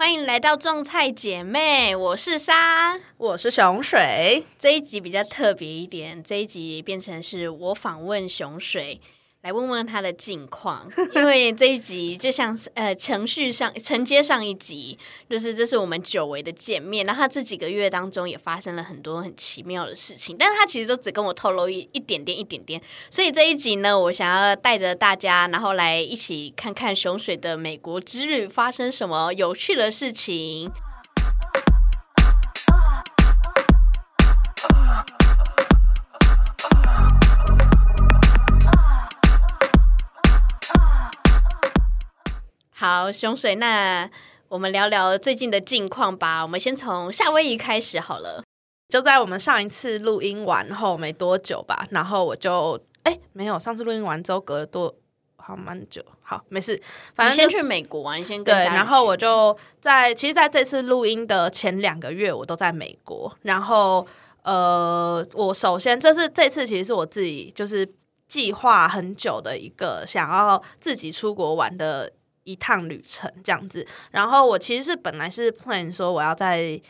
欢迎来到种菜姐妹，我是沙。我是熊水，这一集比较特别一点，这一集变成是我访问熊水，来问问他的近况。因为这一集就像是呃程序上承接上一集，就是这是我们久违的见面。然后他这几个月当中也发生了很多很奇妙的事情，但是他其实都只跟我透露一一点点一点点。所以这一集呢，我想要带着大家，然后来一起看看熊水的美国之旅发生什么有趣的事情。好，熊水，那我们聊聊最近的近况吧。我们先从夏威夷开始好了。就在我们上一次录音完后没多久吧，然后我就哎没有，上次录音完之后隔了多好蛮久，好没事，反正就是先去美国啊，你先跟对，然后我就在，其实在这次录音的前两个月，我都在美国。然后，呃，我首先这是这次其实是我自己就是计划很久的一个想要自己出国玩的一趟旅程，这样子。然后我其实是本来是 plan 说我要在。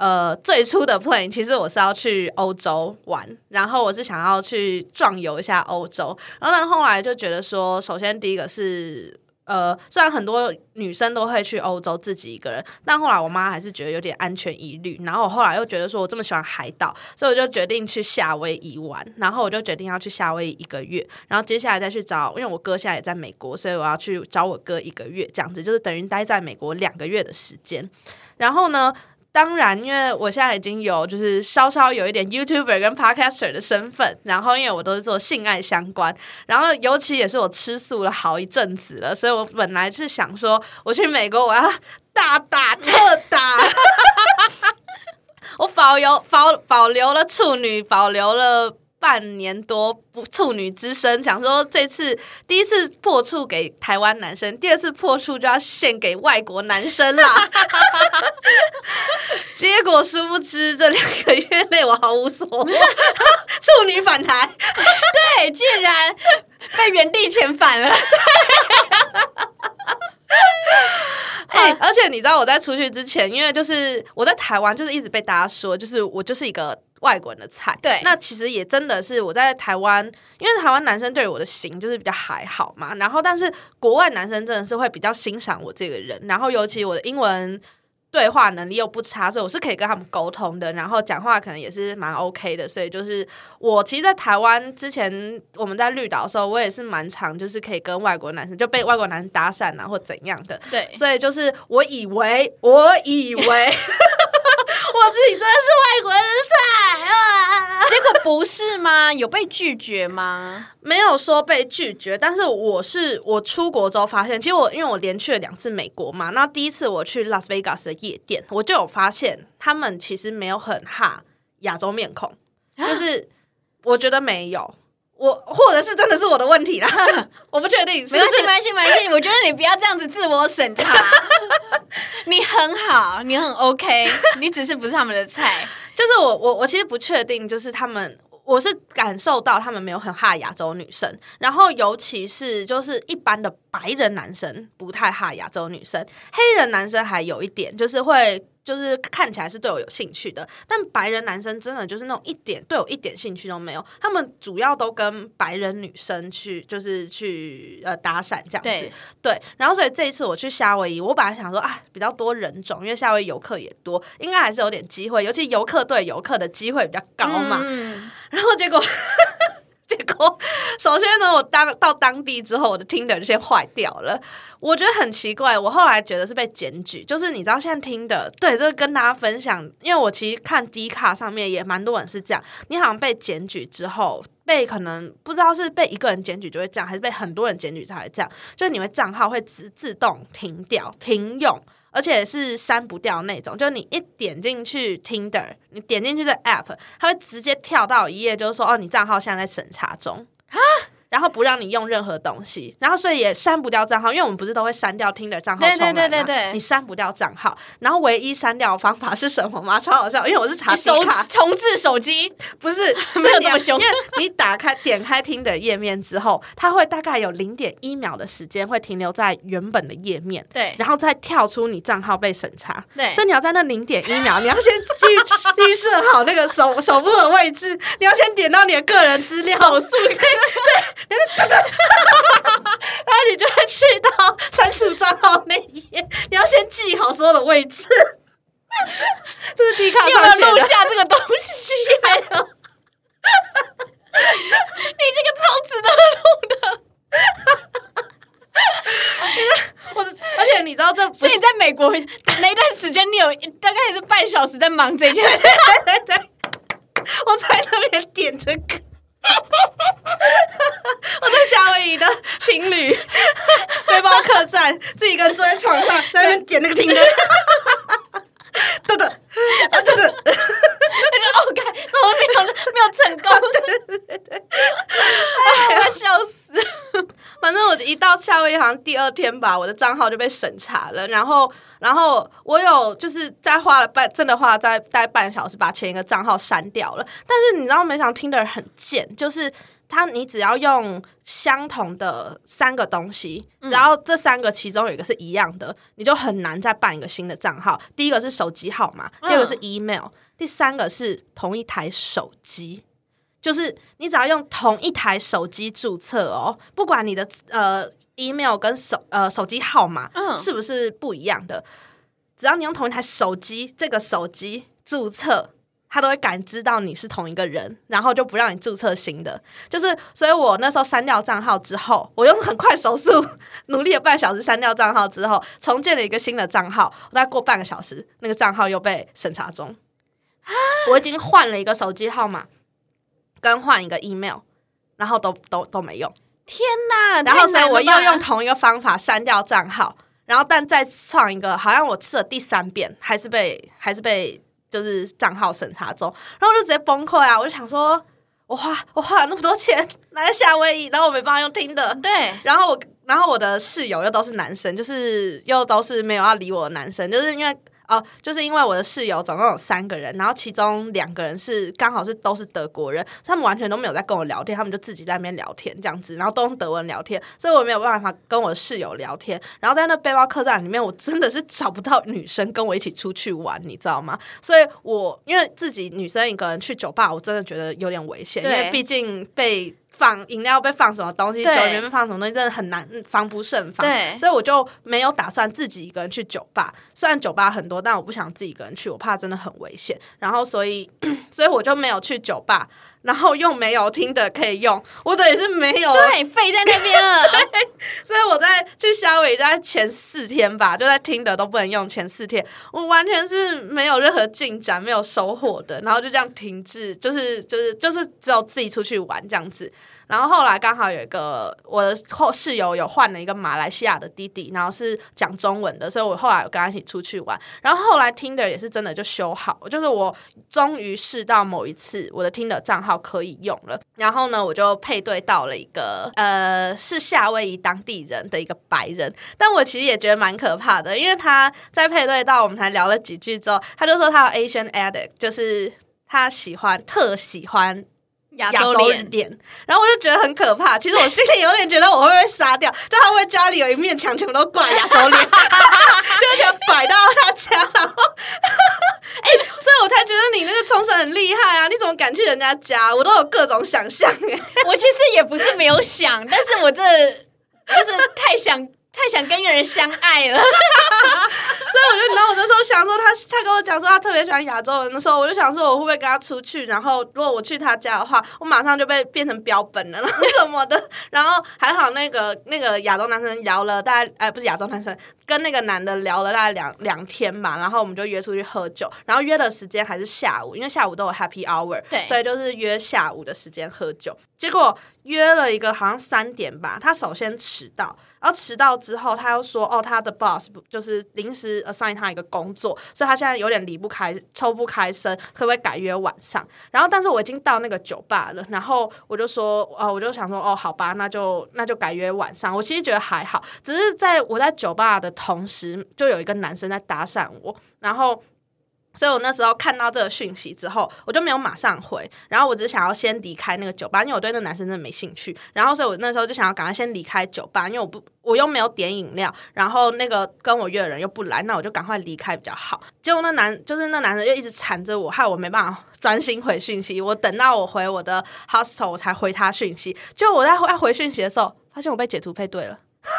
呃，最初的 plan 其实我是要去欧洲玩，然后我是想要去壮游一下欧洲，然后但后来就觉得说，首先第一个是呃，虽然很多女生都会去欧洲自己一个人，但后来我妈还是觉得有点安全疑虑。然后我后来又觉得说我这么喜欢海岛，所以我就决定去夏威夷玩。然后我就决定要去夏威夷一个月，然后接下来再去找，因为我哥现在也在美国，所以我要去找我哥一个月，这样子就是等于待在美国两个月的时间。然后呢？当然，因为我现在已经有就是稍稍有一点 YouTuber 跟 Podcaster 的身份，然后因为我都是做性爱相关，然后尤其也是我吃素了好一阵子了，所以我本来是想说，我去美国我要大打特打，我保留保保留了处女，保留了。半年多不处女之身，想说这次第一次破处给台湾男生，第二次破处就要献给外国男生啦。结果殊不知这两个月内我毫无所获，处女反弹。对，竟然被原地遣返了。哎、而且你知道我在出去之前，因为就是我在台湾，就是一直被大家说，就是我就是一个外国人的菜。对。那其实也真的是我在台湾，因为台湾男生对我的型就是比较还好嘛，然后但是国外男生真的是会比较欣赏我这个人，然后尤其我的英文。对话能力又不差，所以我是可以跟他们沟通的，然后讲话可能也是蛮 OK 的，所以就是我其实，在台湾之前我们在绿岛的时候，我也是蛮常就是可以跟外国男生就被外国男生搭讪啊或怎样的，对，所以就是我以为，我以为 我自己真的是外国人的菜啊，结果不是吗？有被拒绝吗？没有说被拒绝，但是我是我出国之后发现，其实我因为我连去了两次美国嘛，那第一次我去拉斯维加斯的夜店，我就有发现他们其实没有很哈亚洲面孔，就是我觉得没有。我或者是真的是我的问题啦，我不确定。没关系，没关系，没关系。我觉得你不要这样子自我审查。你很好，你很 OK，你只是不是他们的菜。就是我我我其实不确定，就是他们。我是感受到他们没有很哈亚洲女生，然后尤其是就是一般的白人男生不太哈亚洲女生，黑人男生还有一点就是会就是看起来是对我有兴趣的，但白人男生真的就是那种一点对我一点兴趣都没有，他们主要都跟白人女生去就是去呃搭讪这样子，对。对，然后所以这一次我去夏威夷，我本来想说啊，比较多人种，因为夏威夷游客也多，应该还是有点机会，尤其游客对游客的机会比较高嘛。嗯然后结果，结果，首先呢，我当到当地之后，我的 Tinder 就先坏掉了。我觉得很奇怪，我后来觉得是被检举，就是你知道现在听的，对，这个跟大家分享，因为我其实看 D 卡上面也蛮多人是这样，你好像被检举之后。被可能不知道是被一个人检举就会这样，还是被很多人检举才会这样。就是你会账号会自自动停掉、停用，而且是删不掉那种。就你一点进去 Tinder，你点进去这 App，它会直接跳到一页，就是说哦，你账号现在在审查中啊。然后不让你用任何东西，然后所以也删不掉账号，因为我们不是都会删掉听的账号对对？对对对。你删不掉账号，然后唯一删掉的方法是什么吗？超好笑，因为我是查迪手卡，重置手机，不是没有是你要这么凶。因为你打开点开听的页面之后，它会大概有零点一秒的时间会停留在原本的页面，对。然后再跳出你账号被审查。对。所以你要在那零点一秒，你要先预预设好那个手 手部的位置，你要先点到你的个人资料，手速然后你就会去到删除账号那一页，你要先记好所有的位置。这是迪卡你有没上写的，有录下这个东西？还有你这个超值得录的。我的，而且你知道这所以你在美国那一段时间，你有大概也是半小时在忙这件事。对对对，我在那边点这个。我在夏威夷的情侣背包客栈，自己一个人坐在床上，在那边点那个听的，对的，啊对的，我就 OK，怎么没有没有成功？对对对，哎呀，我要笑死！反正我一到夏威夷好像第二天吧，我的账号就被审查了。然后，然后我有就是在花了半，真的花了在大概半小时把前一个账号删掉了。但是你知道，没想到听的人很贱，就是他你只要用相同的三个东西，然后这三个其中有一个是一样的，你就很难再办一个新的账号。第一个是手机号码，第二个是 email，、第三个是同一台手机。就是你只要用同一台手机注册哦，不管你的呃 email 跟手呃手机号码嗯是不是不一样的，只要你用同一台手机，这个手机注册，它都会感知到你是同一个人，然后就不让你注册新的。就是，所以我那时候删掉账号之后，我用很快手速努力了半小时删掉账号之后，重建了一个新的账号，我大概过半个小时，那个账号又被审查中。我已经换了一个手机号码，更换一个 email，然后都都都没用。天哪！然后所以我又用同一个方法删掉账号，然后但再创一个，好像我试了第三遍，还是被还是被就是账号审查中，然后我就直接崩溃啊！我就想说，我花我花了那么多钱来夏威夷，然后我没办法用听的，对然后我然后我的室友又都是男生，就是又都是没有要理我的男生，就是因为。哦，就是因为我的室友总共有三个人，然后其中两个人是刚好是都是德国人，所以他们完全都没有在跟我聊天，他们就自己在那边聊天这样子，然后都用德文聊天，所以我没有办法跟我的室友聊天。然后在那背包客栈里面，我真的是找不到女生跟我一起出去玩，你知道吗？所以我因为自己女生一个人去酒吧，我真的觉得有点危险，因为毕竟被。放饮料被放什么东西，酒里面被放什么东西，真的很难嗯防不胜防。对所以我就没有打算自己一个人去酒吧。虽然酒吧很多，但我不想自己一个人去，我怕真的很危险。然后所以，所以我就没有去酒吧，然后又没有听的可以用，我等于是没有。对，废在那边了。所以我在去夏威夷在前四天吧，就在听的都不能用，前四天我完全是没有任何进展，没有收获的，然后就这样停滞，就是就是就是只有自己出去玩这样子。然后后来刚好有一个我的后室友有换了一个马来西亚的弟弟，然后是讲中文的，所以我后来有跟他一起出去玩。然后后来听的也是真的就修好，就是我终于试到某一次我的听的账号可以用了，然后呢我就配对到了一个呃是夏威夷当地人的一个白人，但我其实也觉得蛮可怕的，因为他在配对到我们才聊了几句之后，他就说他有 Asian addict，就是他喜欢特喜欢亚亚洲脸，脸，然后我就觉得很可怕。其实我心里有点觉得我会不会杀掉，就他会家里有一面墙全部都挂亚洲脸，就想摆到他家，然后，哎、所以我才觉得你那个冲绳很厉害啊！你怎么敢去人家家？我都有各种想象哎。我其实也不是没有想，但是我这就是太想太想跟一个人相爱了。所以我就，然后我那时候想说他，他跟我讲说他特别喜欢亚洲人的时候，我就想说我会不会跟他出去，然后如果我去他家的话，我马上就被变成标本了，然 后什么的。然后还好那个那个亚洲男生聊了大概，哎，不是亚洲男生，跟那个男的聊了大概两两天吧，然后我们就约出去喝酒，然后约的时间还是下午，因为下午都有 Happy Hour，对所以就是约下午的时间喝酒。结果约了一个好像三点吧，他首先迟到，然后迟到之后，他又说哦，他的 boss 就是临时 assign 他一个工作，所以他现在有点离不开，抽不开身，可不可以改约晚上？然后但是我已经到那个酒吧了，然后我就说哦，我就想说哦，好吧，那就那就改约晚上。我其实觉得还好，只是在我在酒吧的同时，就有一个男生在搭讪我，然后。所以我那时候看到这个讯息之后，我就没有马上回，然后我只想要先离开那个酒吧，因为我对那个男生真的没兴趣。然后，所以我那时候就想要赶快先离开酒吧，因为我不我又没有点饮料，然后那个跟我约的人又不来，那我就赶快离开比较好。结果那男就是那男生又一直缠着我，害我没办法专心回讯息。我等到我回我的 hostel 我才回他讯息，就我在回回讯息的时候，发现我被解除配对了。啊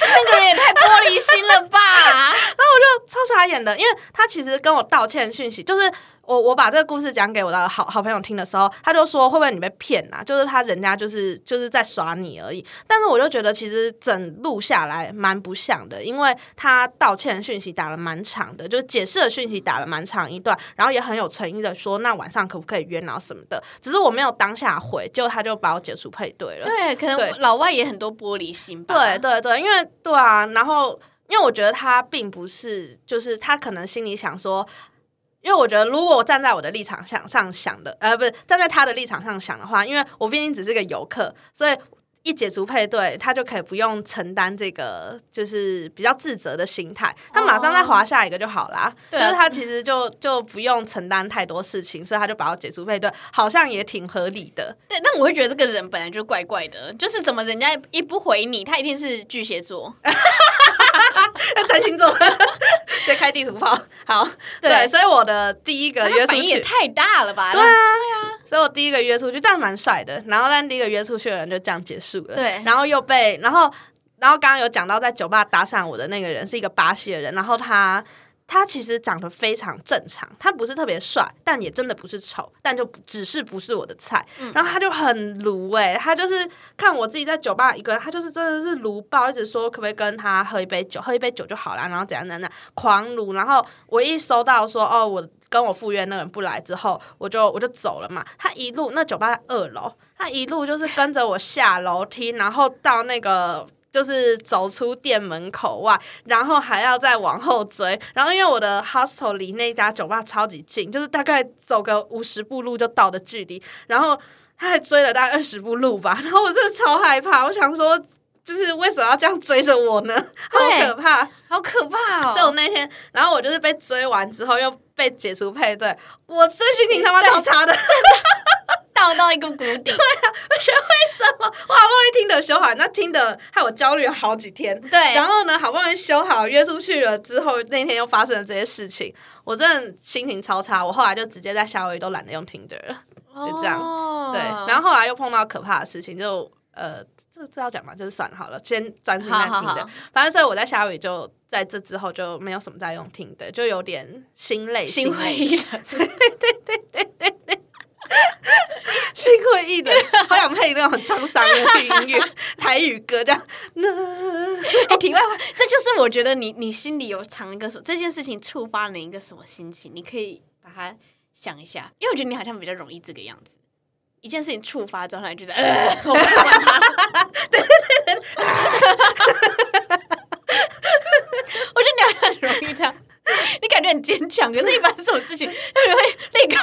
那个人也太玻璃心了吧！然后我就超傻眼的，因为他其实跟我道歉讯息，就是。我我把这个故事讲给我的好好朋友听的时候，他就说会不会你被骗啊？就是他人家就是就是在耍你而已。但是我就觉得其实整录下来蛮不像的，因为他道歉讯息打了蛮长的，就是解释的讯息打了蛮长一段，然后也很有诚意的说那晚上可不可以约，然后什么的。只是我没有当下回，结果他就把我解除配对了。对，可能老外也很多玻璃心吧。对对对，因为对啊，然后因为我觉得他并不是，就是他可能心里想说。因为我觉得，如果我站在我的立场上上想的，呃，不是站在他的立场上想的话，因为我毕竟只是个游客，所以一解除配对，他就可以不用承担这个就是比较自责的心态，他马上再划下一个就好啦。就是他其实就就不用承担太多事情，所以他就把我解除配对，好像也挺合理的。对，但我会觉得这个人本来就怪怪的，就是怎么人家一不回你，他一定是巨蟹座。占星座在开地图炮，好，对，所以我的第一个约出去也太大了吧？对啊，对啊，所以我第一个约出去，但蛮帅的。然后，但第一个约出去的人就这样结束了。对，然后又被，然后，然后刚刚有讲到在酒吧搭讪我的那个人是一个巴西的人，然后他。他其实长得非常正常，他不是特别帅，但也真的不是丑，但就只是不是我的菜。然后他就很卢哎，他就是看我自己在酒吧一个人，他就是真的是卢爆，一直说可不可以跟他喝一杯酒，喝一杯酒就好了，然后怎样怎样，狂卢。然后我一收到说哦，我跟我赴约那个人不来之后，我就我就走了嘛。他一路那酒吧在二楼，他一路就是跟着我下楼梯，然后到那个。就是走出店门口外，然后还要再往后追，然后因为我的 hostel 离那家酒吧超级近，就是大概走个五十步路就到的距离，然后他还追了大概二十步路吧，然后我真的超害怕，我想说，就是为什么要这样追着我呢？好可怕，好可怕哦！所以我那天，然后我就是被追完之后又被解除配对，我这心情他妈超差的。到到一个谷底，对啊，我觉得为什么我好不容易听的修好，那听的害我焦虑了好几天。对，然后呢，好不容易修好约出去了之后，那天又发生了这些事情，我真的心情超差。我后来就直接在夏威夷都懒得用听的了，就这样。对，然后后来又碰到可怕的事情，就呃，这这要讲嘛，就是算了好了，先专心在听的。反正所以我在夏威夷就在这之后就没有什么在用听的，就有点心累，心灰意冷。对对对对对 对。心灰意冷，好想配那种很沧桑的音乐，台语歌这样。哎，题外话，这就是我觉得你你心里有藏一个什么，这件事情触发了一个什么心情？你可以把它想一下，因为我觉得你好像比较容易这个样子。一件事情触发之后，你就在呃，我不管他。对对对对，我觉得你好像很容易这样，你感觉很坚强，可是一般这种事情，你会立刻。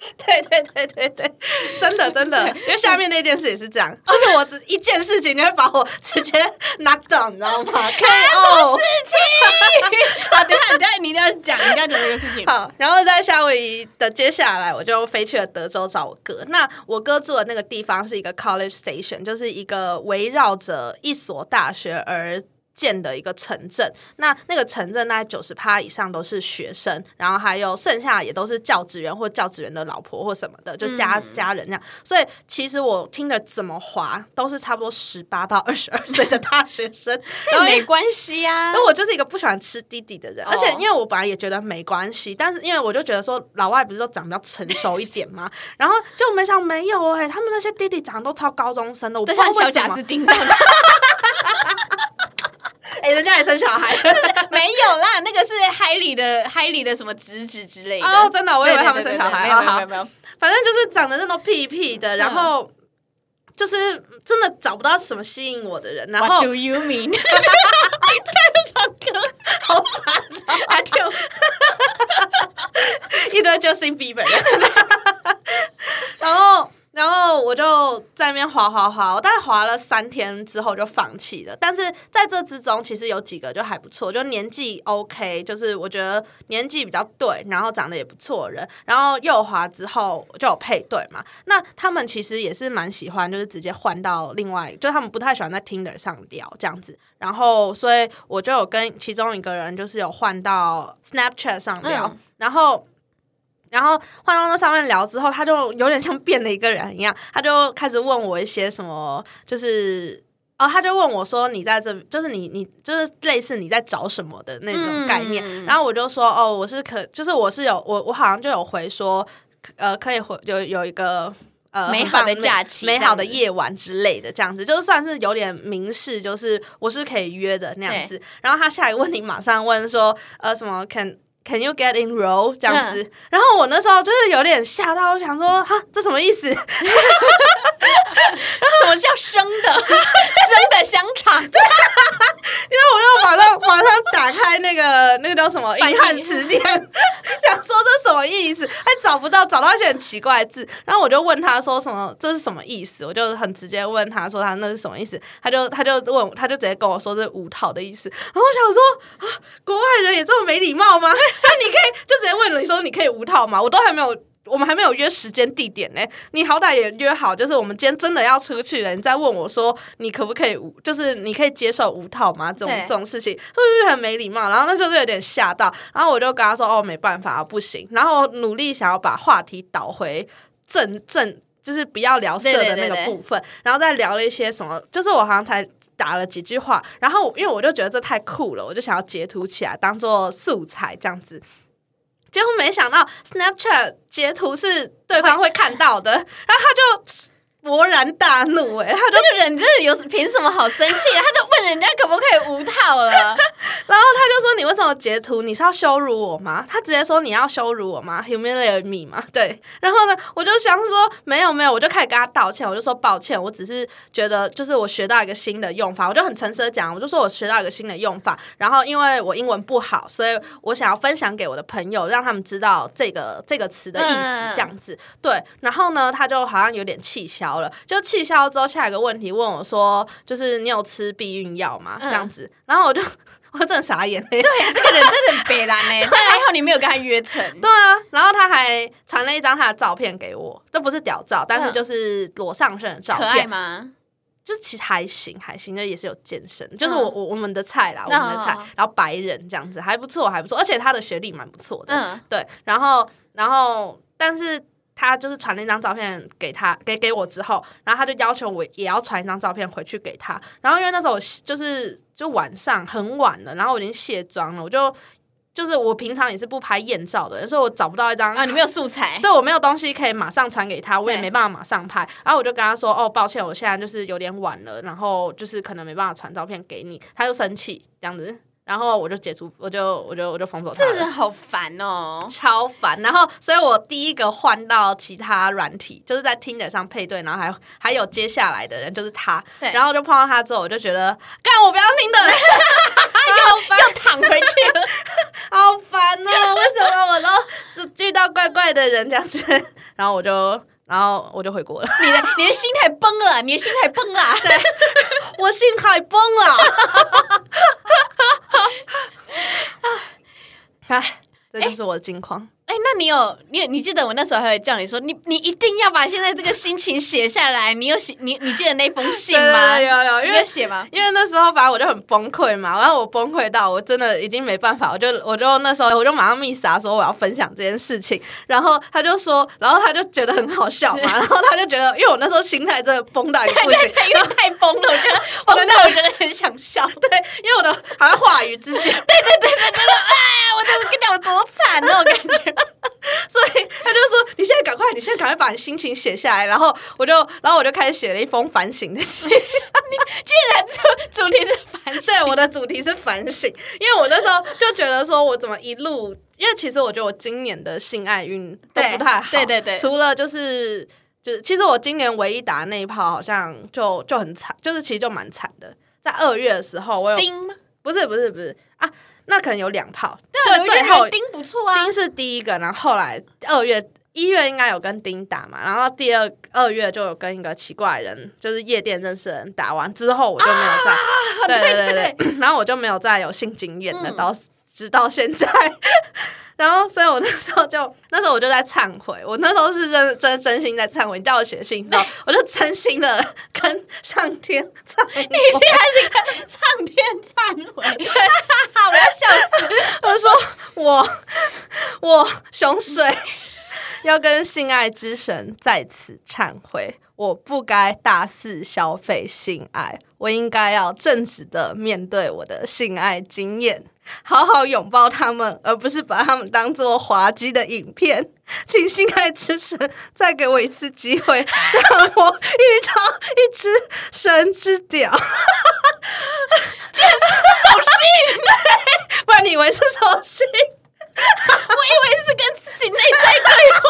对对对对对，真的真的，因为下面那件事也是这样，就是我只一件事情，你会把我直接 knock down，你知道吗？？KO 事情？好，等下，等下，你一定要讲，你一定要讲这个事情。好，然后在夏威夷的接下来，我就飞去了德州找我哥。那我哥住的那个地方是一个 college station，就是一个围绕着一所大学而。建的一个城镇，那那个城镇大概九十趴以上都是学生，然后还有剩下也都是教职员或教职员的老婆或什么的，就家家人这样。所以其实我听着怎么滑都是差不多十八到二十二岁的大学生，然后没关系啊。那我就是一个不喜欢吃弟弟的人，而且因为我本来也觉得没关系，但是因为我就觉得说老外不是都长得比较成熟一点吗？然后就没想没有哎，他们那些弟弟长得都超高中生的，我不知道为什么。哎，人家也生小孩，没有啦，那个是海里的海里的什么侄子之类的。哦，真的，我以为他们生小孩，没有没有没有，反正就是长得那种屁屁的，然后就是真的找不到什么吸引我的人，然 What 后 do you mean？好烦啊，一堆 Justin Bieber，然后然后我就在那边滑滑滑，我大概滑了三天之后就放弃了。但是在这之中，其实有几个就还不错，就年纪 OK，就是我觉得年纪比较对，然后长得也不错的人。然后右滑之后就有配对嘛，那他们其实也是蛮喜欢，就是直接换到另外，就他们不太喜欢在 Tinder 上聊这样子。然后所以我就有跟其中一个人就是有换到 Snapchat 上聊，嗯然后。然后换到那上面聊之后，他就有点像变了一个人一样，他就开始问我一些什么，就是哦，他就问我说：“你在这，就是你你就是类似你在找什么的那种概念。嗯然后我就说：“哦，我是可，就是我是有我我好像就有回说，呃，可以回有有一个。”呃，美好的假期美好的夜晚之类的，这样子，就是算是有点明示，就是我是可以约的那样子。然后他下一个问题马上问说，呃，什么 can can you get in row 这样子。然后我那时候就是有点吓到，我想说，哈，这什么意思？什么叫生的 生的香肠？因为我就马上马上打开那个那个叫什么英汉词典，想说这什么意思，还找不到，找到一些很奇怪的字，然后我就问他说什么这是什么意思，我就很直接问他说他那是什么意思，他就他就问他就直接跟我说这是无套的意思，然后我想说啊，国外人也这么没礼貌吗？那你可以就直接问了，你说你可以无套吗？我都还没有。我们还没有约时间地点呢，你好歹也约好，就是我们今天真的要出去了，你再问我说你可不可以无，就是你可以接受无套吗？这种这种事情，是不是很没礼貌？然后那时候就有点吓到，然后我就跟他说哦，没办法，不行。然后努力想要把话题导回正正，就是不要聊色的那对对对对个部分，然后再聊了一些什么，就是我好像才。打了几句话，然后因为我就觉得这太酷了，我就想要截图起来当做素材这样子。结果没想到 Snapchat 截图是对方会看到的，然后他就勃然大怒、欸，哎，他这个人真的有凭什么好生气？他都问人家可不可以无套了，然后他就说：“你为什么截图？你是要羞辱我吗？”他直接说：“你要羞辱我吗？humiliate me 吗？” 对。然后呢，我就想说：“没有没有。”我就开始跟他道歉，我就说：“抱歉，我只是觉得就是我学到一个新的用法。”我就很诚实的讲，我就说我学到一个新的用法。然后因为我英文不好，所以我想要分享给我的朋友，让他们知道这个这个词的意思嗯，这样子。对。然后呢，他就好像有点气消了。就气消之后，下一个问题问我说：“就是你有吃避孕药吗？”这样子。然后我就 我真的傻眼、欸，对，这个人真的很北蓝哎，但还好你没有跟他约成。对啊，然后他还传了一张他的照片给我，这不是屌照，但是嗯。就是裸上身的照可爱片，吗？就是其实还行，还行，就也是有健身，就是我我我们的菜啦，我嗯们的菜。哦，然后白人这样子还不错，还不错，而且他的学历蛮不错的，嗯，对，然后然后但是。他就是传了一张照片给他，给给我之后，然后他就要求我也要传一张照片回去给他。然后因为那时候我就是就晚上很晚了，然后我已经卸妆了，我就就是我平常也是不拍艳照的人，所以我找不到一张啊，你没有素材，对我没有东西可以马上传给他，我也没办法马上拍。然后我就跟他说：“哦，抱歉，我现在就是有点晚了，然后就是可能没办法传照片给你。”他就生气这样子，然后我就解除，我就我就我就封锁他这个人好烦哦。超烦。然后，所以我第一个换到其他软体，就是在 Tinder 上配对，然后还还有接下来的人就是他。对然后就碰到他之后，我就觉得，干我不要听的，又躺回去了，好烦哦！为什么我都是遇到怪怪的人这样子？然后我就，然后我就回国了。你的你的心态崩了，你的心态崩了。对，我心态崩了。唉，这就是我的近况。哎，那你有你有你记得我那时候还会叫你说，你你一定要把现在这个心情写下来。你有写你你记得那封信吗？对 有有，因为有写吗？因为那时候反正我就很崩溃嘛，然后我崩溃到我真的已经没办法，我就我就那时候我就马上密撒说我要分享这件事情，然后他就说，然后他就觉得很好笑嘛，然后他就觉得，因为我那时候心态真的崩到一个不行，对对，因为太崩了，我觉得崩到我觉得很想笑。对，因为我的好像话语之间，对对对对，真的，哎，我都跟你讲我多惨那种感觉。所以他就说：“你现在赶快，你现在赶快把你心情写下来。”然后我就，然后我就开始写了一封反省的信。竟然主主题是反省，对，我的主题是反省，因为我那时候就觉得说，我怎么一路，因为其实我觉得我今年的性爱运都不太好，对对对除了就是就是其实我今年唯一打的那一炮好像就就很惨，就是其实就蛮惨的。在二月的时候，我有？不是不是不是啊，那可能有两炮，对最后丁不错啊丁。是第一个，然后后来二月一月应该有跟丁打嘛，然后第二二月就有跟一个奇怪人，就是夜店认识的人打完之后，我就没有再、啊，对对对然后我就没有再有性经验了，嗯到直到现在。然后，所以我那时候就那时候我就在忏悔，我那时候是真真真心在忏悔。你叫我写信之后，我就真心的跟上天忏悔。上天忏悔，对，我要笑死。我说我我熊水 要跟性爱之神在此忏悔，我不该大肆消费性爱，我应该要正直的面对我的性爱经验，好好拥抱他们，而不是把他们当做滑稽的影片。请性爱之神再给我一次机会，让我遇到一只神之屌。走心，不然你以为是手信？我以为是跟自己内在对话。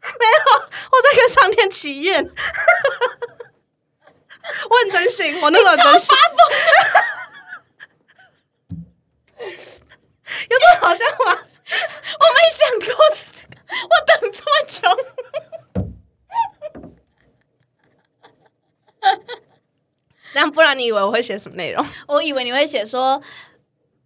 没有，我在跟上天祈愿。我很真心，我那时候很真心。有这么好笑吗？我没想过是这个，我等这么久。那不然你以为我会写什么内容？我以为你会写说，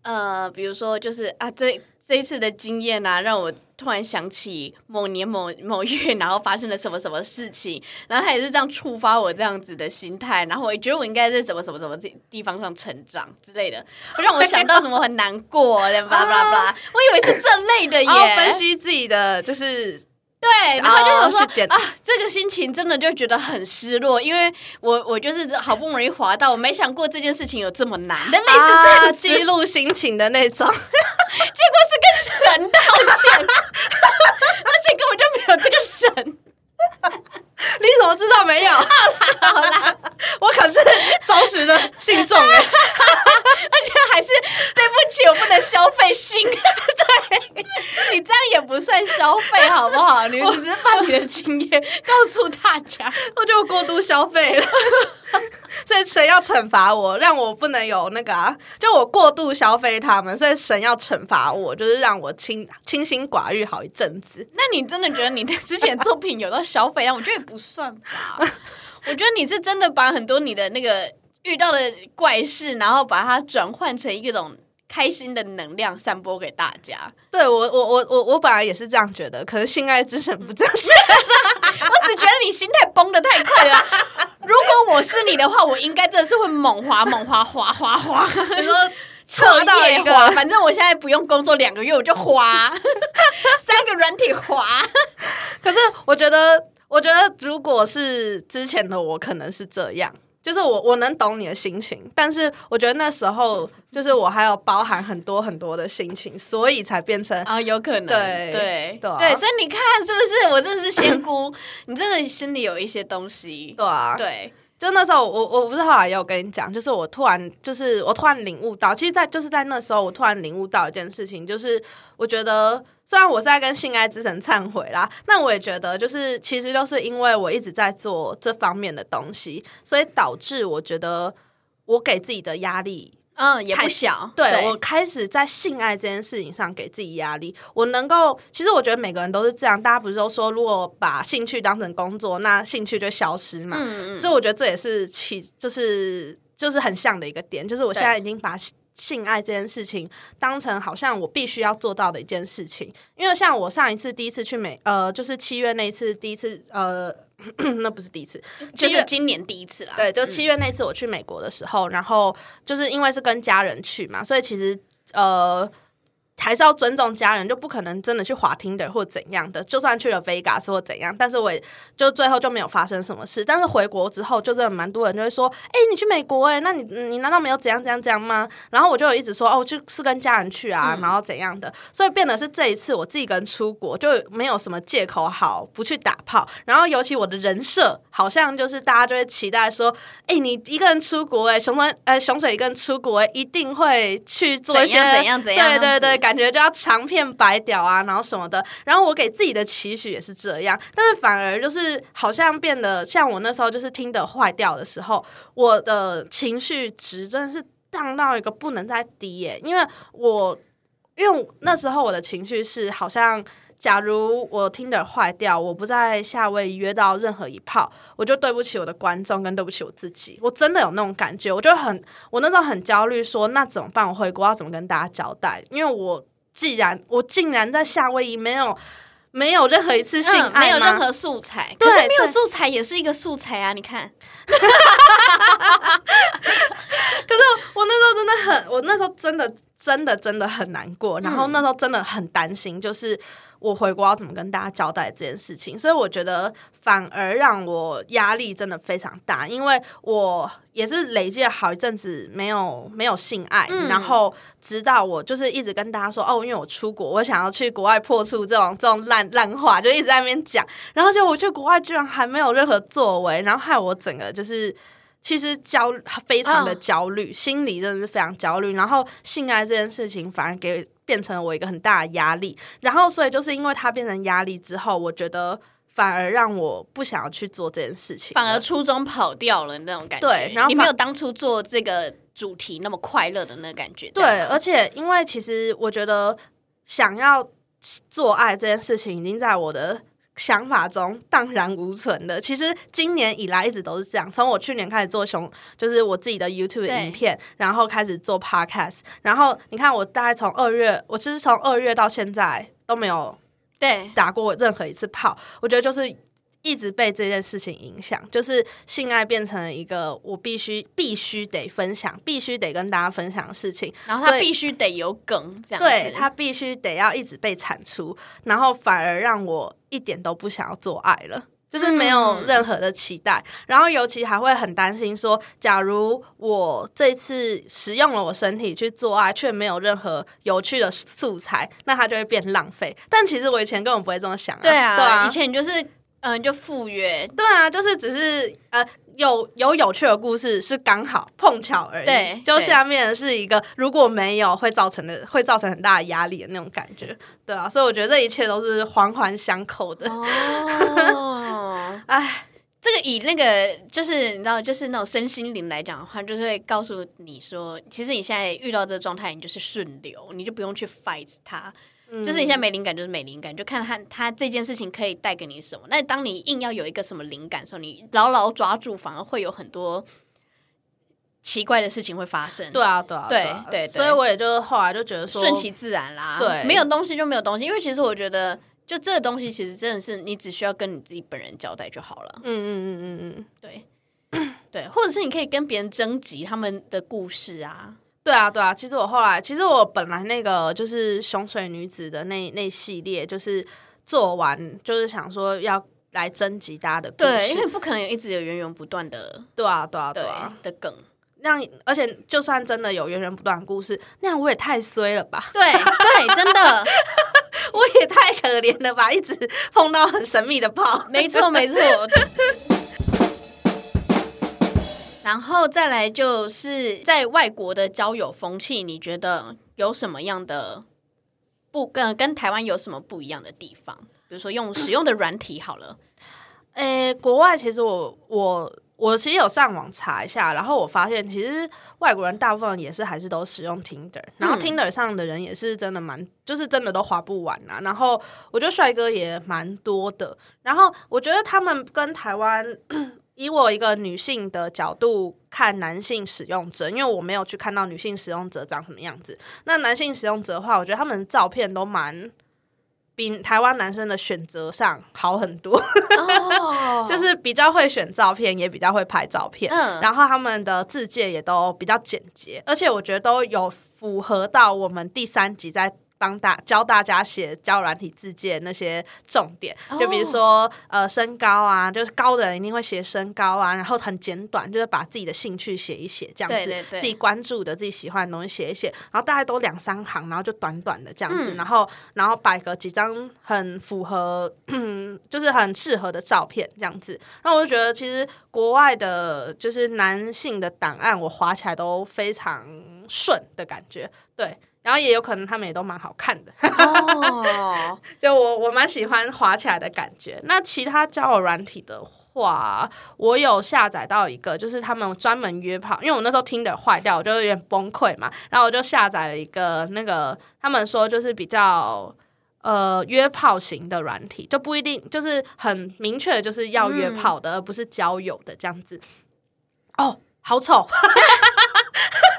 呃，比如说就是啊，这这一次的经验啊，让我突然想起某年某某月，然后发生了什么什么事情，然后他也是这样触发我这样子的心态，然后我也觉得我应该在什么什么什么地地方上成长之类的，会让我想到什么很难过 的，巴拉巴拉，我以为是这类的耶，然后分析自己的就是对，然后就想说、啊，这个心情真的就觉得很失落，因为我我就是好不容易滑到，我没想过这件事情有这么难，但类似这啊样，记录心情的那种。结果是跟神道歉，而且根本就没有这个神。你怎么知道没有？好啦，我可是忠实的信众哎。而且还是对不起，我不能消费性。对你这样也不算消费，好不好？你只是把你的经验告诉大家。我就过度消费了，所以神要惩罚我，让我不能有那个啊，就我过度消费他们，所以神要惩罚我，就是让我清清心寡欲好一阵子。那你真的觉得你的之前作品有到消费啊？我觉得也不算吧。我觉得你是真的把很多你的那个遇到的怪事，然后把它转换成一种开心的能量，散播给大家。对我，我我我我本来也是这样觉得，可是性爱之神不这样觉 我只觉得你心态崩的太快了。如果我是你的话，我应该真的是会猛滑猛滑滑滑滑，你说彻到一。个，反正我现在不用工作两个月，我就滑三个软体滑。可是我觉得，我觉得如果是之前的我，可能是这样。就是我我能懂你的心情，但是我觉得那时候就是我还有包含很多很多的心情，所以才变成啊，有可能，对对对啊对，所以你看是不是？我真的是仙姑，你真的心里有一些东西。对啊，对，就那时候我我不是后来也有跟你讲，就是我突然就是我突然领悟到，其实在，就是在那时候我突然领悟到一件事情，就是我觉得虽然我是在跟性爱之神忏悔啦，那我也觉得就是其实就是因为我一直在做这方面的东西，所以导致我觉得我给自己的压力嗯，也不小。对我开始在性爱这件事情上给自己压力，我能够，其实我觉得每个人都是这样，大家不是都说，如果把兴趣当成工作，那兴趣就消失嘛。嗯嗯，所以我觉得这也是其就是就是很像的一个点，就是我现在已经把性爱这件事情当成好像我必须要做到的一件事情，因为像我上一次第一次去美呃，就是七月那一次第一次呃，那不是第一次，就是今年第一次啦。对，就七月那次我去美国的时候，然后就是因为是跟家人去嘛，所以其实呃还是要尊重家人，就不可能真的去滑 Tinder 或怎样的。就算去了 Vegas 或怎样，但是我也就最后就没有发生什么事。但是回国之后，就真的蛮多人就会说：“哎、你去美国哎、那你你难道没有怎样怎样怎样吗？”然后我就有一直说：“哦，就是跟家人去啊，然后怎样的。”所以变得是这一次我自己一个人出国，就没有什么借口好不去打炮。然后尤其我的人设，好像就是大家就会期待说：“哎、你一个人出国哎、熊水呃熊水一个人出国哎、一定会去做一些怎样怎样怎样对对对，感觉就要长片白屌啊，然后什么的。然后我给自己的期许也是这样，但是反而就是好像变得像我那时候就是听的坏掉的时候，我的情绪值真的是降到一个不能再低耶，因为我因为那时候我的情绪是好像。假如我听的坏掉，我不在夏威夷约到任何一炮，我就对不起我的观众，跟对不起我自己。我真的有那种感觉，我就很，我那时候很焦虑，说那怎么办？我回国要怎么跟大家交代？因为我既然我竟然在夏威夷没有没有任何一次性爱，没有任何 素材，可是没有素材也是一个素材啊！你看，可是我那时候真的很，我那时候真的真的真的很难过，然后那时候真的很担心，就是。我回国要怎么跟大家交代这件事情？所以我觉得反而让我压力真的非常大，因为我也是累积了好一阵子没有没有性爱，然后直到我就是一直跟大家说哦，因为我出国，我想要去国外破处这种这种烂烂话，就一直在那边讲，然后就我去国外居然还没有任何作为，然后害我整个就是其实焦非常的焦虑，心里真的是非常焦虑，然后性爱这件事情反而给。变成了我一个很大的压力，然后所以就是因为它变成压力之后，我觉得反而让我不想要去做这件事情，反而初衷跑掉了那种感觉。对，然后你没有当初做这个主题那么快乐的那感觉。对，而且因为其实我觉得想要做爱这件事情已经在我的。想法中荡然无存的，其实今年以来一直都是这样。从我去年开始做熊，就是我自己的 YouTube 影片，然后开始做 Podcast，然后你看我大概从二月，我其实从二月到现在都没有对打过任何一次炮。我觉得就是。一直被这件事情影响，就是性爱变成了一个我必须必须得分享、必须得跟大家分享的事情。然后他必须得有梗，这样对他必须得要一直被产出，然后反而让我一点都不想要做爱了，就是没有任何的期待。然后尤其还会很担心说，假如我这次使用了我身体去做爱，却没有任何有趣的素材，那它就会变浪费。但其实我以前根本不会这么想，对啊，以前就是。嗯，就赴约，对啊，就是只是呃，有有有趣的故事是刚好碰巧而已。对，就下面是一个如果没有会造成的，会造成很大的压力的那种感觉。对啊，所以我觉得这一切都是环环相扣的。哦，哎，这个以那个就是你知道，就是那种身心灵来讲的话，就是会告诉你说，其实你现在遇到这个状态，你就是顺流，你就不用去 fight 它。就是你现在没灵感，就是没灵感，就看他他这件事情可以带给你什么。那当你硬要有一个什么灵感的时候，你牢牢抓住，反而会有很多奇怪的事情会发生。对啊，对啊，对对。所以我也就后来就觉得说，顺其自然啦。对，没有东西就没有东西。因为其实我觉得，就这个东西，其实真的是你只需要跟你自己本人交代就好了。嗯嗯嗯嗯嗯，对 对，或者是你可以跟别人征集他们的故事啊。对啊，对啊，其实我后来，其实我本来那个就是熊水女子的那那系列，就是做完，就是想说要来征集大家的故事，对，因为不可能一直有源源不断的，对啊，对啊，对啊的梗，让而且就算真的有源源不断的故事，那样我也太衰了吧？对对，真的，我也太可怜了吧？一直碰到很神秘的炮，没错没错。然后再来就是在外国的交友风气，你觉得有什么样的不跟跟台湾有什么不一样的地方？比如说用使用的软体好了。诶，国外其实我我我其实有上网查一下，然后我发现其实外国人大部分也是还是都使用 Tinder，然后 Tinder 上的人也是真的蛮，就是真的都划不完啊。然后我觉得帅哥也蛮多的，然后我觉得他们跟台湾。以我一个女性的角度看男性使用者，因为我没有去看到女性使用者长什么样子。那男性使用者的话，我觉得他们照片都蛮比台湾男生的选择上好很多，就是比较会选照片，也比较会拍照片。嗯，然后他们的字界也都比较简洁，而且我觉得都有符合到我们第三集在。帮大教大家写教软体自荐那些重点，就比如说呃身高啊，就是高的人一定会写身高啊，然后很简短，就是把自己的兴趣写一写，这样子，自己关注的、自己喜欢的东西写一写，然后大概都两三行，然后就短短的这样子，然后然后摆个几张很符合，就是很适合的照片这样子，然后我就觉得其实国外的就是男性的档案，我划起来都非常顺的感觉，对。然后也有可能他们也都蛮好看的。哦，就我我蛮喜欢滑起来的感觉。那其他交友软体的话，我有下载到一个，就是他们专门约炮，因为我那时候听的坏掉，我就有点崩溃嘛，然后我就下载了一个那个他们说就是比较。呃，约炮型的软体就不一定就是很明确的，就是要约炮的，而不是交友的这样子。哦，好丑！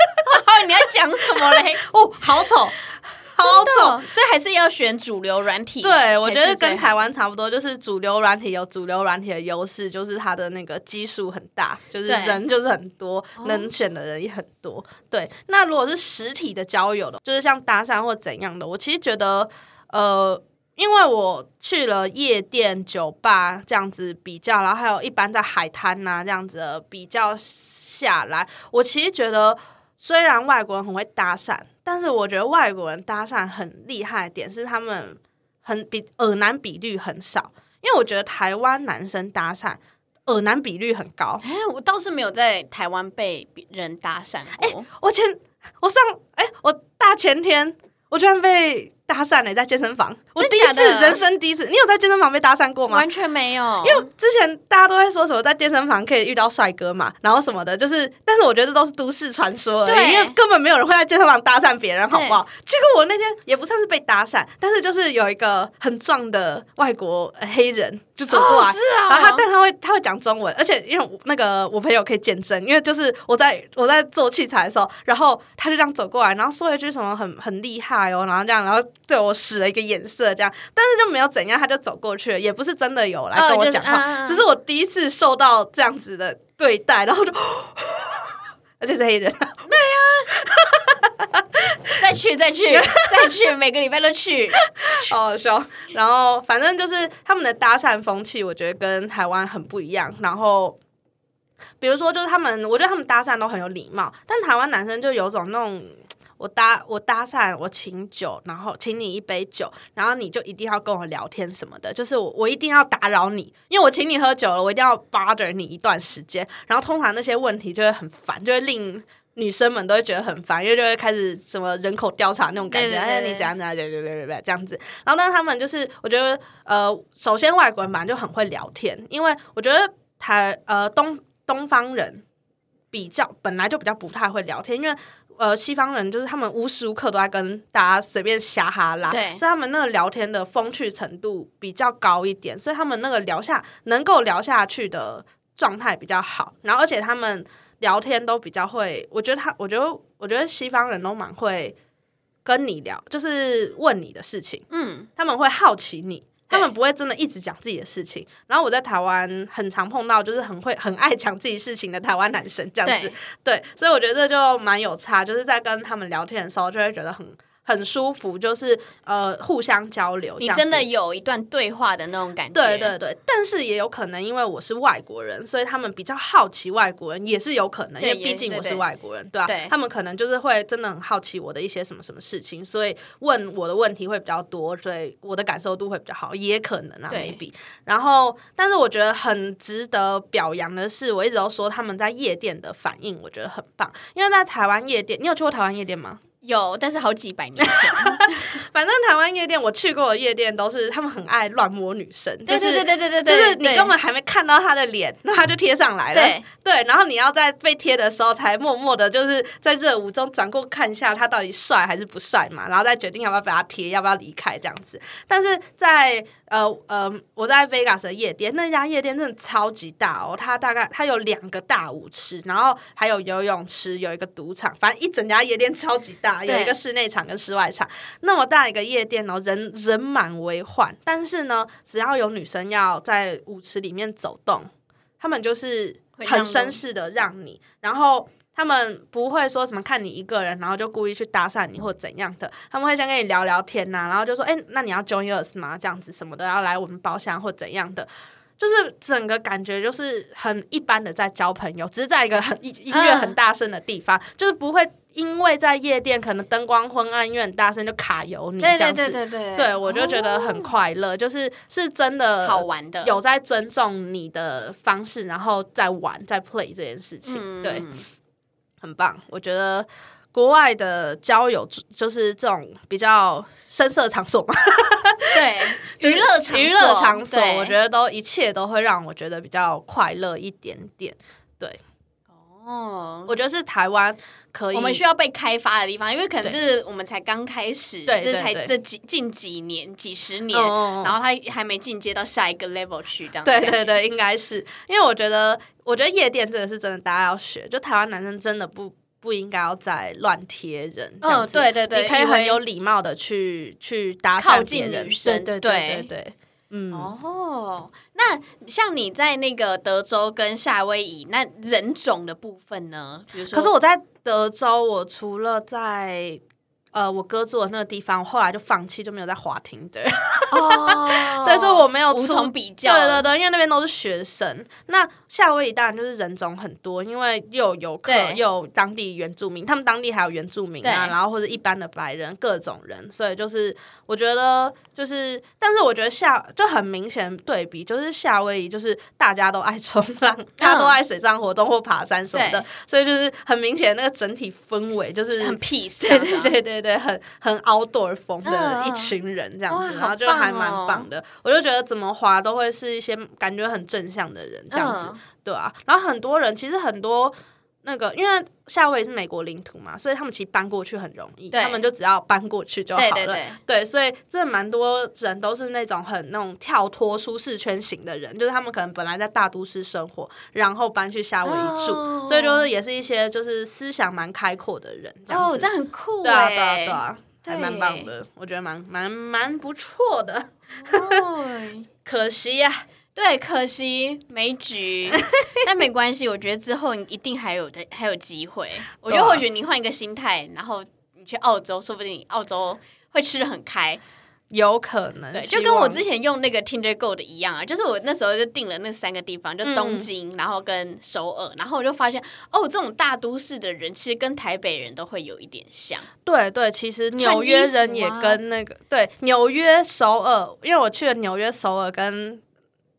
你要讲什么嘞？哦，好丑，好丑！所以还是要选主流软体。对，我觉得跟台湾差不多，就是主流软体有主流软体的优势，就是它的那个基数很大，就是人就是很多，能选的人也很多。对，那如果是实体的交友的，就是像搭讪或怎样的，我其实觉得。呃，因为我去了夜店、酒吧这样子比较，然后还有一般在海滩呐这样子比较下来，我其实觉得，虽然外国人很会搭讪，但是我觉得外国人搭讪很厉害的点是他们很比耳男比率很少，因为我觉得台湾男生搭讪耳男比率很高。哎，我倒是没有在台湾被人搭讪过。我前我上哎，我大前天我居然被。搭讪呢，在健身房，我第一次人生第一次，你有在健身房被搭讪过吗？完全没有，因为之前大家都会说什么在健身房可以遇到帅哥嘛，然后什么的，就是，但是我觉得这都是都市传说，而已，因为根本没有人会在健身房搭讪别人，好不好？结果我那天也不算是被搭讪，但是就是有一个很壮的外国黑人就走过来，然后他但他会他会讲中文，而且因为那个我朋友可以见证，因为就是我在我在做器材的时候，然后他就这样走过来，然后说一句什么很很厉害哦，然后这样，然后。对我使了一个眼色，这样，但是就没有怎样，他就走过去了，也不是真的有来跟我讲话，只是我第一次受到这样子的对待，然后就，而且是黑人，对呀，再去再去 再去，每个礼拜都去，好好笑。然后反正就是他们的搭讪风气，我觉得跟台湾很不一样。然后比如说，就是他们，我觉得他们搭讪都很有礼貌，但台湾男生就有种那种。我搭我搭讪，我请酒，然后请你一杯酒，然后你就一定要跟我聊天什么的，就是我我一定要打扰你，因为我请你喝酒了，我一定要 bother 你一段时间。然后通常那些问题就会很烦，就会令女生们都会觉得很烦，因为就会开始什么人口调查那种感觉，哎，你怎样怎样，别别别别别这样子。然后但是他们就是，我觉得呃，首先外国人本来就很会聊天，因为我觉得台呃东东方人比较本来就比较不太会聊天，因为。呃，西方人就是他们无时无刻都在跟大家随便瞎哈拉，所以他们那个聊天的风趣程度比较高一点，所以他们那个聊下能够聊下去的状态比较好。然后，而且他们聊天都比较会，我觉得他，我觉得，我觉得西方人都蛮会跟你聊，就是问你的事情，嗯，他们会好奇你。他们不会真的一直讲自己的事情，然后我在台湾很常碰到，就是很会很爱讲自己事情的台湾男生这样子，对，所以我觉得这就蛮有差，就是在跟他们聊天的时候，就会觉得很。很舒服，就是呃互相交流，你真的有一段对话的那种感觉。对对对，但是也有可能因为我是外国人，所以他们比较好奇外国人，也是有可能，因为毕竟我是外国人，对吧？他们可能就是会真的很好奇我的一些什么什么事情，所以问我的问题会比较多，所以我的感受度会比较好，也可能啊，maybe。然后，但是我觉得很值得表扬的是，我一直都说他们在夜店的反应，我觉得很棒，因为在台湾夜店，你有去过台湾夜店吗？有，但是好几百年前。反正台湾夜店我去过的夜店都是他们很爱乱摸女生，对对对对对对，就是你根本还没看到他的脸，那他就贴上来了。对对，然后你要在被贴的时候才默默的，就是在热舞中转过看一下他到底帅还是不帅嘛，然后再决定要不要把他贴，要不要离开这样子。但是在呃呃，我在 Vegas 的夜店，那家夜店真的超级大哦，它大概它有两个大舞池，然后还有游泳池，有一个赌场，反正一整家夜店超级大，有一个室内场跟室外场，那么大一个夜店哦，人人满为患。但是呢，只要有女生要在舞池里面走动，他们就是很绅士的让你，然后。他们不会说什么看你一个人，然后就故意去搭讪你或怎样的。他们会先跟你聊聊天呐，然后就说：“哎，那你要 join us 吗？这样子什么的，要来我们包厢或怎样的。”就是整个感觉就是很一般的在交朋友，只是在一个很音音乐很大声的地方，就是不会因为在夜店可能灯光昏暗，音乐很大声就卡油你这样子。对对对对，对我就觉得很快乐，就是是真的好玩的，有在尊重你的方式，然后在玩在 play 这件事情，对。很棒，我觉得国外的交友就是这种比较深色场所嘛，对，娱乐场娱乐场所，对我觉得都一切都会让我觉得比较快乐一点点。对，哦。我觉得是台湾可以，我们需要被开发的地方，因为可能就是我们才刚开始，这对对对才这几近几年、几十年，然后他还没进阶到下一个 level 去，这样对对对，应该是因为我觉得，我觉得夜店真的是真的，大家要学。就台湾男生真的不不应该要再乱贴人，嗯，对对对，你可以很有礼貌的去去搭讪靠近女生对对对对对对，嗯，哦，那像你在那个德州跟夏威夷，那人种的部分呢？比如说，可是我在德州，我除了在呃我哥住的那个地方，我后来就放弃，就没有在滑听的。哦，对，所以我没有无从比较，对对对，因为那边都是学生。那夏威夷当然就是人种很多，因为又有游客，又有当地原住民，他们当地还有原住民啊，然后或者一般的白人，各种人。所以就是我觉得就是，但是我觉得夏就很明显对比，就是夏威夷就是大家都爱冲浪，大家都爱水上活动或爬山什么的，所以就是很明显那个整体氛围就是很 peace，对对对对对，很很 outdoor 风的嗯一群人这样子，然后就还蛮棒的。我就觉得怎么滑都会是一些感觉很正向的人这样子，嗯对啊。然后很多人其实很多那个，因为夏威夷是美国领土嘛，所以他们其实搬过去很容易，他们就只要搬过去就好了。对对对，对，所以真的蛮多人都是那种很那种跳脱舒适圈型的人，就是他们可能本来在大都市生活，然后搬去夏威夷住，哦所以就是也是一些就是思想蛮开阔的人哦，子。这样很酷对啊，对啊，哎对啊，还蛮棒的，我觉得蛮蛮蛮不错的。哦 可惜呀、对，可惜没局，但没关系，我觉得之后你一定还有的，还有机会。我觉得或许你换一个心态，然后你去澳洲，说不定澳洲会吃的很开。有可能，对，就跟我之前用那个 Tinder Go 的一样啊，就是我那时候就定了那三个地方，就嗯东京，然后跟首尔，然后我就发现哦，这种大都市的人其实跟台北人都会有一点像。对对，其实纽约人也跟那个对纽约、首尔，因为我去了纽约、首尔跟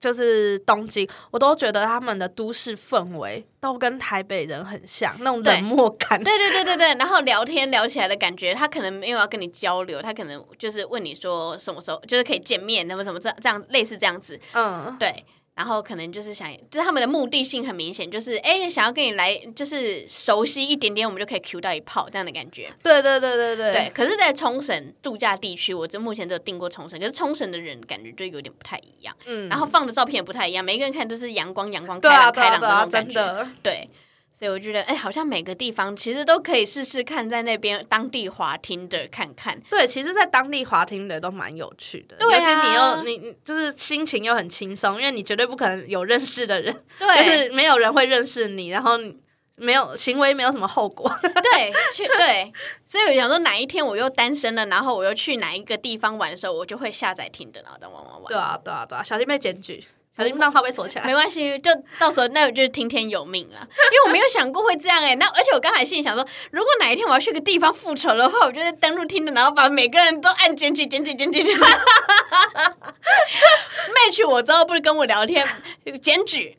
就是东京，我都觉得他们的都市氛围都跟台北人很像，那种冷漠感。对对对对对，然后聊天聊起来的感觉，他可能没有要跟你交流，他可能就是问你说什么时候就是可以见面，那么什么这这样类似这样子，嗯，对。然后可能就是想，就是他们的目的性很明显，就是哎，想要跟你来，就是熟悉一点点，我们就可以 Q 到一炮这样的感觉。对对对对对对，可是，在冲绳度假地区，我这目前只有订过冲绳，可是冲绳的人感觉就有点不太一样，嗯，然后放的照片也不太一样，每一个人看都是阳光阳光、对啊对啊对啊，那种感觉。真的。对，所以我觉得，哎，好像每个地方其实都可以试试看，在那边当地滑听的看看。对，其实，在当地滑听的都蛮有趣的，对啊尤其你又你你就是心情又很轻松，因为你绝对不可能有认识的人，就，是没有人会认识你，然后你没有行为没有什么后果。对，去对，所以我想说，哪一天我又单身了，然后我又去哪一个地方玩的时候，我就会下载听的，然后等玩玩玩。对啊，对啊，对啊，小心被检举，小心让他被锁起来。没关系，就到时候那我就听天由命了，因为我没有想过会这样哎、那而且我刚才心里想说，如果哪一天我要去个地方复仇的话，我就在登录听的，然后把每个人都按检举、检举、检举。match 我之后不是跟我聊天，检举。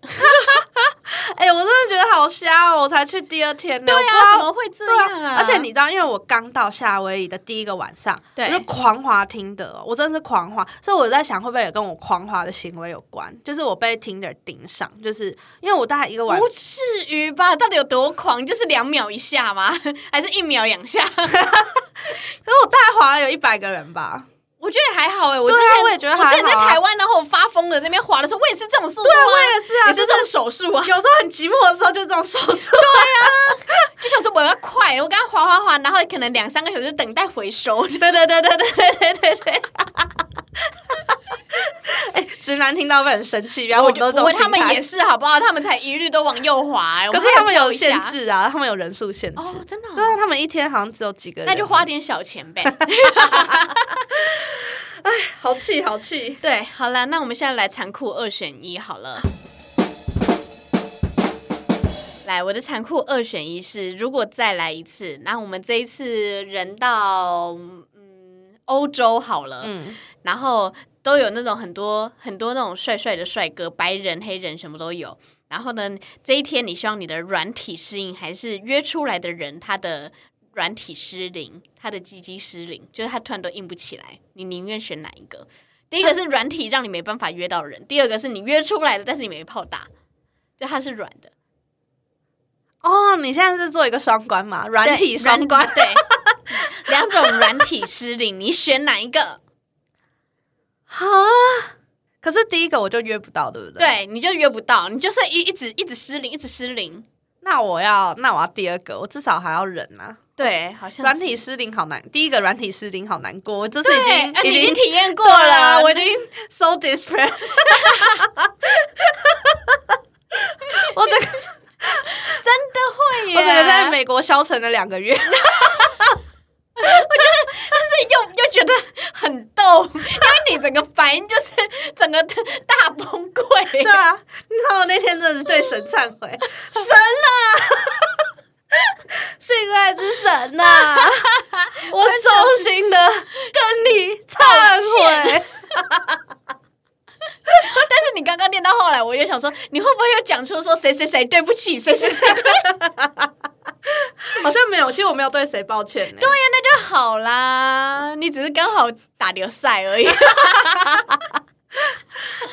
哎、我真的觉得好瞎哦！我才去第二天呢，对啊，怎么会这样啊？而且你知道，因为我刚到夏威夷的第一个晚上，对我就狂滑听的，我真的是狂滑，所以我在想会不会也跟我狂滑的行为有关？就是我被听的盯上，就是因为我大概一个晚上不至于吧？到底有多狂？就是两秒一下吗？还是一秒两下？可是我大概滑了有一百个人吧。我觉得还好哎、我之对啊前我也觉得我之前在台湾，然后我发疯的那边滑的时候，我也是这种速度对啊，我啊，也是啊，也是这种手速啊，有时候很寂寞的时候就这种手速。对啊就想说我要快，我刚刚滑滑滑，然后可能两三个小时等待回收。对对对对对对对对 直男听到会很生气，然后我们都这我种他们也是好不好？他们才一律都往右滑、欸，可是他们有限制啊，他们有人数限制。哦，真的哦、对啊，他们一天好像只有几个人，那就花点小钱呗。哎好气好气。对，好了，那我们现在来残酷二选一好了。来，我的残酷二选一是，如果再来一次，那我们这一次人到嗯欧洲好了，嗯，然后都有那种很多很多那种帅帅的帅哥，白人、黑人什么都有。然后呢，这一天你希望你的软体适应，还是约出来的人他的软体失灵，他的鸡鸡失灵，就是他突然都硬不起来，你宁愿选哪一个？第一个是软体让你没办法约到人，第二个是你约出来的，但是你没炮打，就它是软的。哦，你现在是做一个双关嘛？软体双关，对，两种软体失灵，你选哪一个？啊！可是第一个我就约不到，对不对？对，你就约不到，你就是一一直一直失灵，一直失灵。那我要，那我要第二个，我至少还要忍啊。对，好像软体失灵好难。第一个软体失灵好难过，我这次已经已经体验过了，我已经 so depressed。我这个真的会耶！我整个在美国消沉了两个月。我觉得，但是又又觉得很逗，因为你整个反应就是整个大崩溃。对啊，你知道我那天真的是对神忏悔，神啊！信赖之神呐！我衷心的跟你忏悔。但是你刚刚念到后来，我就想说，你会不会又讲出说谁谁谁对不起，谁谁谁？好像没有，其实我没有对谁抱歉。对呀，那就好啦。你只是刚好打流赛而已。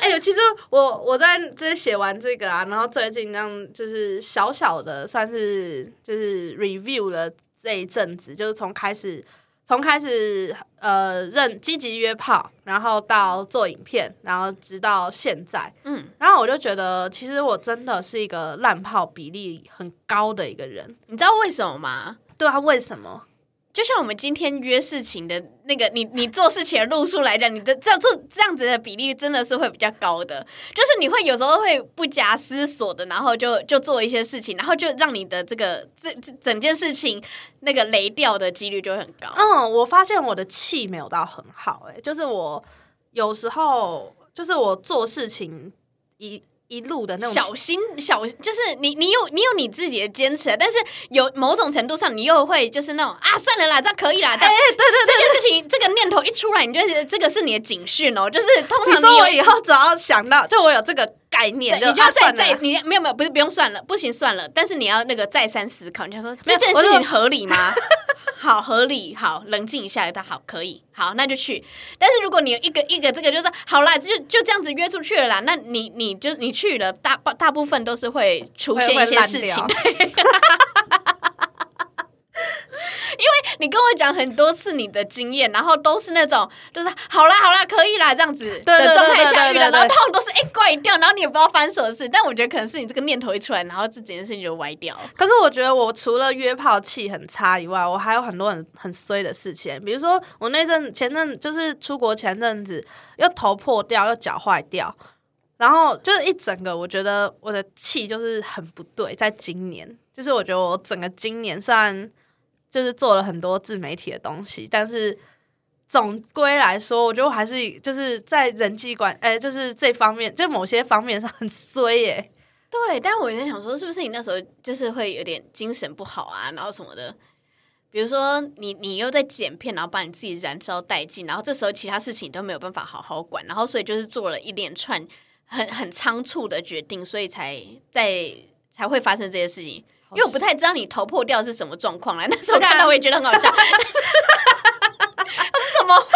哎，其实我我在这写完这个啊，然后最近这样就是小小的算是就是 review 了这一阵子，就是从开始从开始呃认积极约炮，然后到做影片，然后直到现在，嗯，然后我就觉得其实我真的是一个烂炮比例很高的一个人，你知道为什么吗？对啊，为什么？就像我们今天约事情的那个，你你做事情的路数来讲，你的这样做这样子的比例真的是会比较高的。就是你会有时候会不假思索的，然后就就做一些事情，然后就让你的这个这整件事情那个雷掉的几率就很高。嗯，我发现我的气没有到很好，哎，就是我有时候就是我做事情一。一路的那种小心小，就是你你有你有你自己的坚持，但是有某种程度上，你又会就是那种啊，算了啦，这可以啦。哎，对对，这件事情这个念头一出来，你就觉得这个是你的警讯哦。就是通常你说我以后只要想到，就我有这个概念，你就要再再你没有没有不是不用算了，不行算了。但是你要那个再三思考，你就说这件事情合理吗？好合理，好冷静一下，他好可以，好那就去。但是如果你有一个一个这个就是好啦，就就这样子约出去了啦。那你你就你去了，大大部分都是会出现一些事情。因为 你跟我讲很多次你的经验，然后都是那种就是好啦好啦可以啦这样子的状态下遇到，然后他们都是哎怪掉，然后你也不知道翻什么事。但我觉得可能是你这个念头一出来，然后这整件事情就歪掉。可是我觉得我除了约炮气很差以外，我还有很多很很衰的事情，比如说我那阵前阵就是出国前阵子又头破掉，又脚坏掉，然后就是一整个我觉得我的气就是很不对。在今年，就是我觉得我整个今年算。就是做了很多自媒体的东西，但是总归来说，我觉得我还是就是在人际关，哎，就是这方面，就某些方面上很衰耶。对，但我有点想说，是不是你那时候就是会有点精神不好啊，然后什么的？比如说，你你又在剪片，然后把你自己燃烧殆尽，然后这时候其他事情都没有办法好好管，然后所以就是做了一连串很很仓促的决定，所以才在才会发生这些事情。因为我不太知道你头破掉是什么状况来，那时候看到我也觉得很好笑。怎么会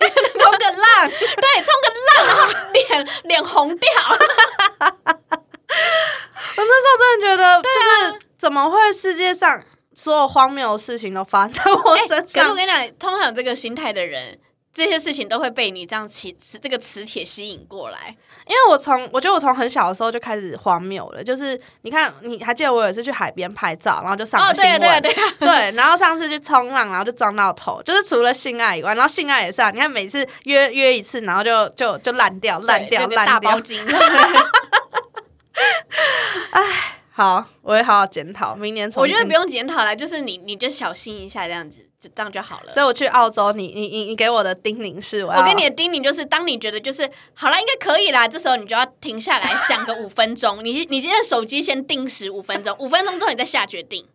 冲个浪？对，冲个浪，然后脸脸红掉。我那时候真的觉得，就是怎么会世界上所有荒谬的事情都发生在我身上？可是我跟你讲，通常有这个心态的人。这些事情都会被你这样磁磁这个磁铁吸引过来，因为我从我觉得我从很小的时候就开始荒谬了，就是你看你还记得我有一次去海边拍照，然后就上了新闻，对对。对 对，然后上次去冲浪，然后就撞到头，就是除了性爱以外，然后性爱也是啊，你看每次约约一次，然后就就就烂掉烂掉烂大包金，哎，好，我会好好检讨，明年我觉得不用检讨了，就是你你就小心一下这样子。这样就好了。所以我去澳洲，你你你你给我的叮咛是，我给你的叮咛就是，当你觉得就是好了，应该可以啦，这时候你就要停下来想个五分钟。你你今天手机先定时五分钟，五分钟之后你再下决定。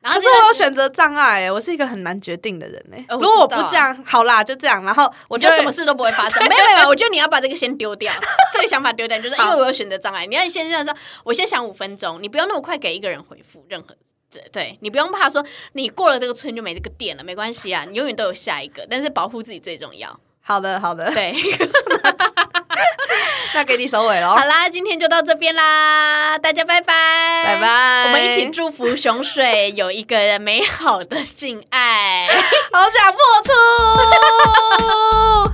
然后可是我有选择障碍，我是一个很难决定的人哎。如果我不这样，好啦，就这样。然后我觉得什么事都不会发生。没有没有，我觉得你要把这个先丢掉，这个想法丢掉，就是因为我有选择障碍。你要先这样说，我先想五分钟，你不用那么快给一个人回复任何。对对，你不用怕说你过了这个村就没这个店了，没关系啊，你永远都有下一个，但是保护自己最重要。好的，好的，对，那给你收尾喽好。啦，今天就到这边啦，大家拜拜，拜拜我们一起祝福熊水有一个美好的性爱。好想破处。